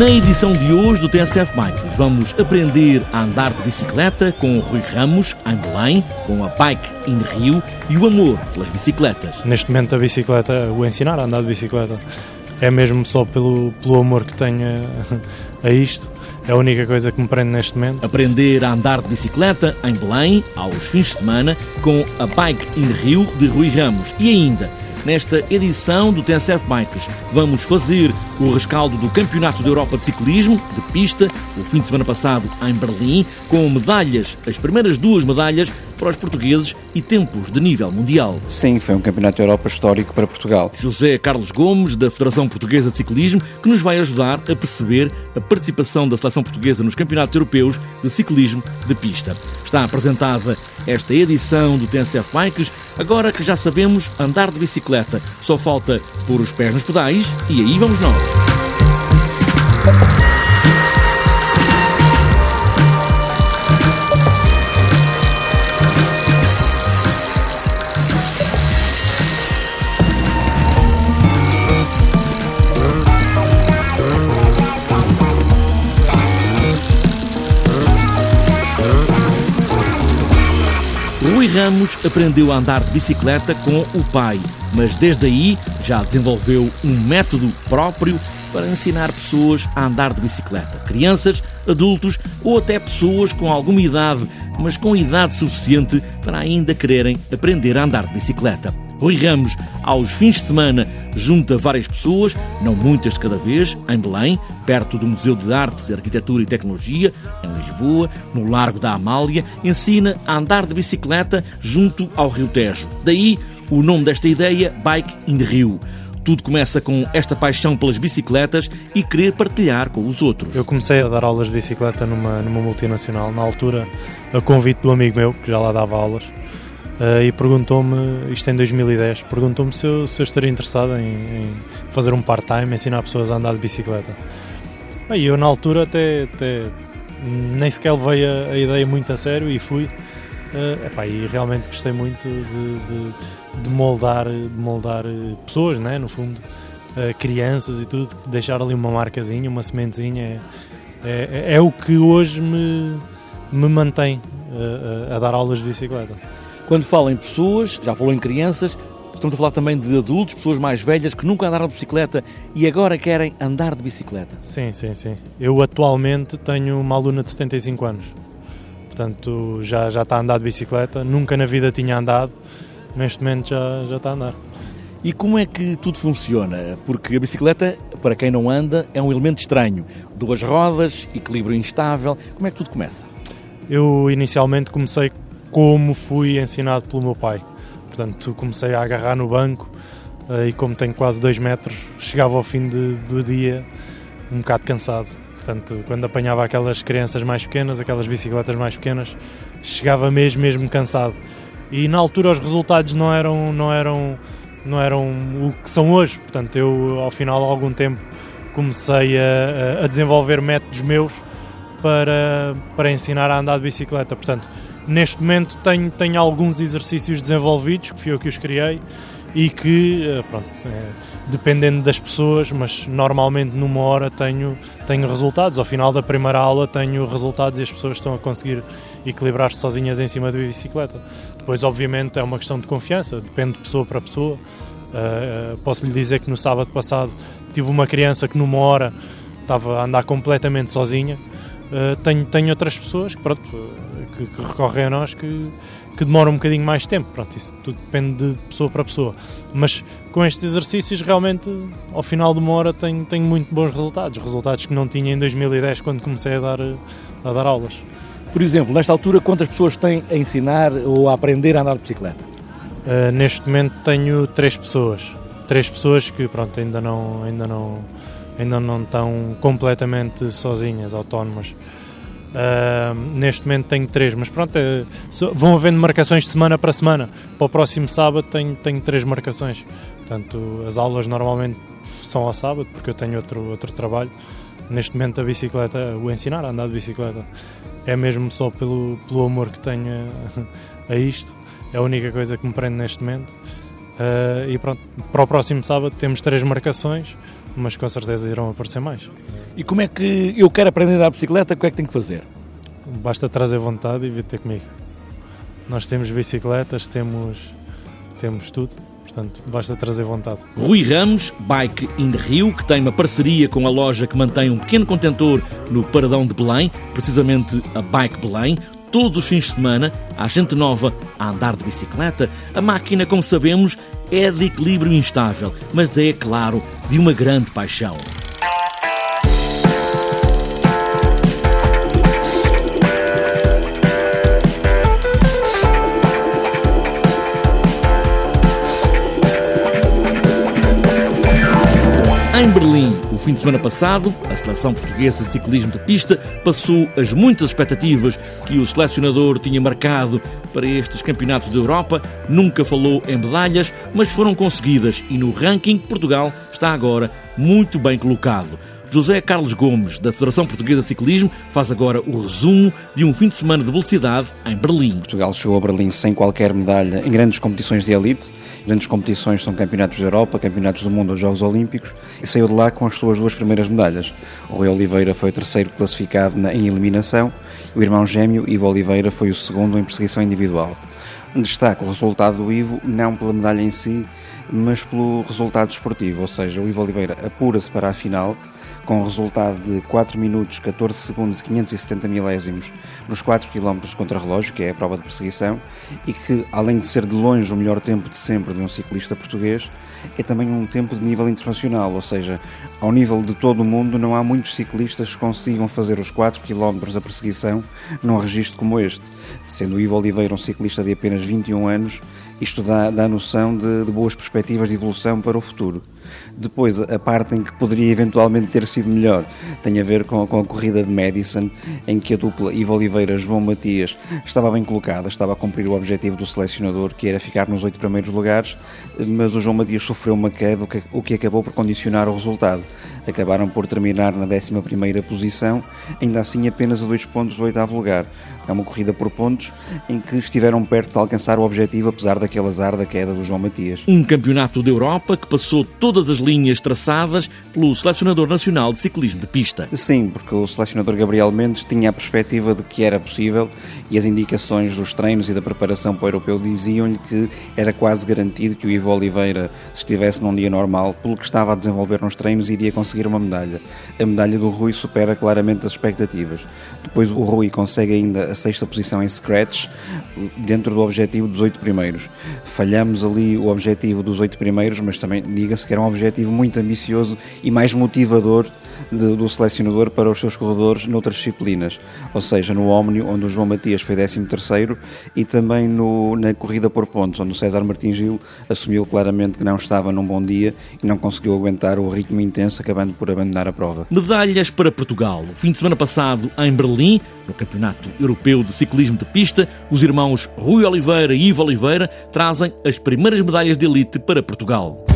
Na edição de hoje do TSF Bikes, vamos aprender a andar de bicicleta com o Rui Ramos, em Belém, com a Bike in Rio e o amor pelas bicicletas. Neste momento, a bicicleta, o ensinar a andar de bicicleta, é mesmo só pelo, pelo amor que tenho a, a isto. É a única coisa que me prende neste momento. Aprender a andar de bicicleta em Belém, aos fins de semana, com a Bike in Rio de Rui Ramos. E ainda Nesta edição do TSF Bikes, vamos fazer o rescaldo do Campeonato da Europa de Ciclismo, de pista, o fim de semana passado em Berlim, com medalhas, as primeiras duas medalhas para os portugueses e tempos de nível mundial. Sim, foi um campeonato da Europa histórico para Portugal. José Carlos Gomes, da Federação Portuguesa de Ciclismo, que nos vai ajudar a perceber a participação da seleção portuguesa nos campeonatos europeus de ciclismo de pista. Está apresentada esta edição do TNCF Bikes, agora que já sabemos andar de bicicleta. Só falta pôr os pés nos pedais e aí vamos nós. Ramos aprendeu a andar de bicicleta com o pai, mas desde aí já desenvolveu um método próprio para ensinar pessoas a andar de bicicleta. Crianças, adultos ou até pessoas com alguma idade, mas com idade suficiente para ainda quererem aprender a andar de bicicleta. Rui Ramos, aos fins de semana, junta várias pessoas, não muitas de cada vez, em Belém, perto do Museu de Arte, Arquitetura e Tecnologia, em Lisboa, no Largo da Amália, ensina a andar de bicicleta junto ao Rio Tejo. Daí o nome desta ideia, Bike in Rio. Tudo começa com esta paixão pelas bicicletas e querer partilhar com os outros. Eu comecei a dar aulas de bicicleta numa, numa multinacional, na altura, a convite do amigo meu, que já lá dava aulas, uh, e perguntou-me, isto em 2010, perguntou-me se eu, se eu estaria interessado em, em fazer um part-time, ensinar pessoas a andar de bicicleta. E eu na altura até, até nem sequer levei a, a, ideia muito a sério e fui. Uh, epá, e realmente gostei muito de, de, de, moldar, de moldar eh, pessoas, né, no fundo, uh, crianças e tudo, deixar ali uma marcazinha, uma sementezinha, é, é, é o que hoje me, me mantém uh, a dar aulas de bicicleta. Quando fala em pessoas, já falou em crianças, estamos a falar também de adultos, pessoas mais velhas que nunca andaram de bicicleta e agora querem andar de bicicleta. Sim, sim, sim. Eu atualmente tenho uma aluna de 75 anos. Portanto, já, já está a andar de bicicleta. Nunca na vida tinha andado. Neste momento já, já está a andar. E como é que tudo funciona? Porque a bicicleta, para quem não anda, é um elemento estranho. Duas rodas, equilíbrio instável. Como é que tudo começa? Eu inicialmente comecei como fui ensinado pelo meu pai. Portanto, comecei a agarrar no banco uh, e, como tenho quase 2 metros, chegava ao fim de, do dia um bocado cansado. Portanto, quando apanhava aquelas crianças mais pequenas, aquelas bicicletas mais pequenas, chegava mesmo, mesmo cansado. E na altura os resultados não eram, não eram, não eram o que são hoje. Portanto, eu ao final de algum tempo comecei a, a desenvolver métodos meus para, para ensinar a andar de bicicleta. Portanto, Neste momento tenho, tenho alguns exercícios desenvolvidos, que fui eu que os criei, e que, eh, pronto, é, dependendo das pessoas, mas normalmente numa hora tenho, tenho resultados. Ao final da primeira aula tenho resultados e as pessoas estão a conseguir equilibrar-se sozinhas em cima da bicicleta. Depois, obviamente, é uma questão de confiança, depende de pessoa para pessoa. Uh, posso lhe dizer que no sábado passado tive uma criança que numa hora estava a andar completamente sozinha. Uh, tenho, tenho outras pessoas que, pronto, que, que recorrem a nós que, que demoram um bocadinho mais tempo. Pronto, isso tudo depende de pessoa para pessoa. Mas com estes exercícios, realmente, ao final de uma hora, tenho, tenho muito bons resultados. Resultados que não tinha em 2010 quando comecei a dar, a dar aulas. Por exemplo, nesta altura, quantas pessoas têm a ensinar ou a aprender a andar de bicicleta? Uh, neste momento tenho três pessoas. Três pessoas que, pronto, ainda não, ainda não, ainda não estão completamente sozinhas, autónomas. Uh, neste momento tenho três, mas pronto, é, vão havendo marcações de semana para semana. Para o próximo sábado tenho, tenho três marcações. Portanto, as aulas normalmente são ao sábado, porque eu tenho outro, outro trabalho. Neste momento, a bicicleta, o ensinar a andar de bicicleta, é mesmo só pelo, pelo amor que tenho a, a isto. É a única coisa que me prende neste momento. Uh, e pronto, para o próximo sábado temos três marcações mas com certeza irão aparecer mais. E como é que eu quero aprender a andar bicicleta, o que é que tenho que fazer? Basta trazer vontade e vir ter comigo. Nós temos bicicletas, temos, temos tudo, portanto basta trazer vontade. Rui Ramos, Bike in the Rio, que tem uma parceria com a loja que mantém um pequeno contentor no Paradão de Belém, precisamente a Bike Belém. Todos os fins de semana há gente nova a andar de bicicleta. A máquina, como sabemos, é de equilíbrio instável, mas é, claro, de uma grande paixão. Fim de semana passado, a seleção portuguesa de ciclismo de pista passou as muitas expectativas que o selecionador tinha marcado para estes campeonatos da Europa. Nunca falou em medalhas, mas foram conseguidas e no ranking Portugal está agora muito bem colocado. José Carlos Gomes, da Federação Portuguesa de Ciclismo, faz agora o resumo de um fim de semana de velocidade em Berlim. Portugal chegou a Berlim sem qualquer medalha em grandes competições de elite. Grandes competições são campeonatos da Europa, campeonatos do mundo ou Jogos Olímpicos e saiu de lá com as suas duas primeiras medalhas. O Rui Oliveira foi o terceiro classificado em eliminação o irmão gêmeo Ivo Oliveira foi o segundo em perseguição individual. Destaca o resultado do Ivo, não pela medalha em si, mas pelo resultado esportivo, ou seja, o Ivo Oliveira apura-se para a final com o resultado de 4 minutos, 14 segundos e 570 milésimos nos 4 km contra relógio, que é a prova de perseguição, e que, além de ser de longe o melhor tempo de sempre de um ciclista português, é também um tempo de nível internacional, ou seja, ao nível de todo o mundo não há muitos ciclistas que consigam fazer os 4 km da perseguição num registro como este. Sendo Ivo Oliveira um ciclista de apenas 21 anos, isto dá, dá noção de, de boas perspectivas de evolução para o futuro. Depois, a parte em que poderia eventualmente ter sido melhor tem a ver com, com a corrida de Madison, em que a dupla Ivo Oliveira João Matias estava bem colocada, estava a cumprir o objetivo do selecionador, que era ficar nos oito primeiros lugares, mas o João Matias sofreu uma queda, o que acabou por condicionar o resultado. Acabaram por terminar na 11 posição, ainda assim apenas a dois pontos do oitavo lugar. É uma corrida por pontos em que estiveram perto de alcançar o objetivo, apesar daquele azar da queda do João Matias. Um campeonato da Europa que passou todas as linhas traçadas pelo selecionador nacional de ciclismo de pista. Sim, porque o selecionador Gabriel Mendes tinha a perspectiva de que era possível e as indicações dos treinos e da preparação para o europeu diziam-lhe que era quase garantido que o Ivo Oliveira, se estivesse num dia normal, pelo que estava a desenvolver nos treinos, iria conseguir uma medalha. A medalha do Rui supera claramente as expectativas. Depois o Rui consegue ainda a sexta posição em scratch, dentro do objetivo dos oito primeiros. Falhamos ali o objetivo dos oito primeiros, mas também diga-se que era um objetivo muito ambicioso e mais motivador de, do selecionador para os seus corredores noutras disciplinas, ou seja, no Omni, onde o João Matias foi 13 terceiro e também no, na corrida por pontos, onde o César Martins Gil assumiu claramente que não estava num bom dia e não conseguiu aguentar o ritmo intenso, acabando por abandonar a prova. Medalhas para Portugal. Fim de semana passado, em Berlim, no Campeonato Europeu de Ciclismo de Pista, os irmãos Rui Oliveira e Ivo Oliveira trazem as primeiras medalhas de elite para Portugal.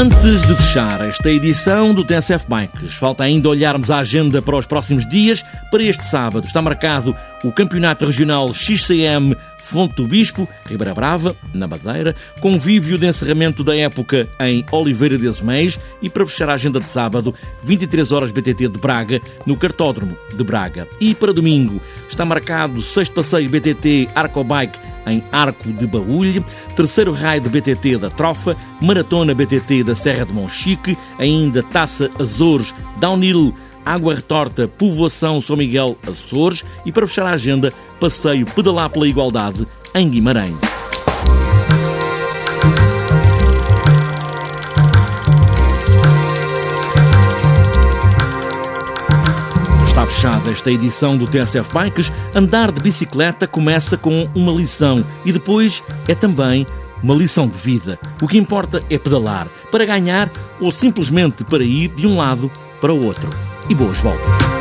Antes de fechar esta edição do TSF Bikes, falta ainda olharmos a agenda para os próximos dias. Para este sábado está marcado o Campeonato Regional XCM Fonte do Bispo, Ribeira Brava, na Madeira, convívio de encerramento da época em Oliveira de Azeméis e para fechar a agenda de sábado, 23 horas BTT de Braga, no Cartódromo de Braga. E para domingo está marcado sexto passeio BTT Arcobike em Arco de Baúlho, terceiro raio de BTT da Trofa, maratona BTT da Serra de Monchique, ainda Taça Azores, Downhill Água Retorta, Povoação São Miguel, Açores e para fechar a agenda, passeio Pedalar pela Igualdade em Guimarães. Está fechada esta edição do TSF Bikes. Andar de bicicleta começa com uma lição e depois é também uma lição de vida. O que importa é pedalar para ganhar ou simplesmente para ir de um lado para o outro e boas voltas.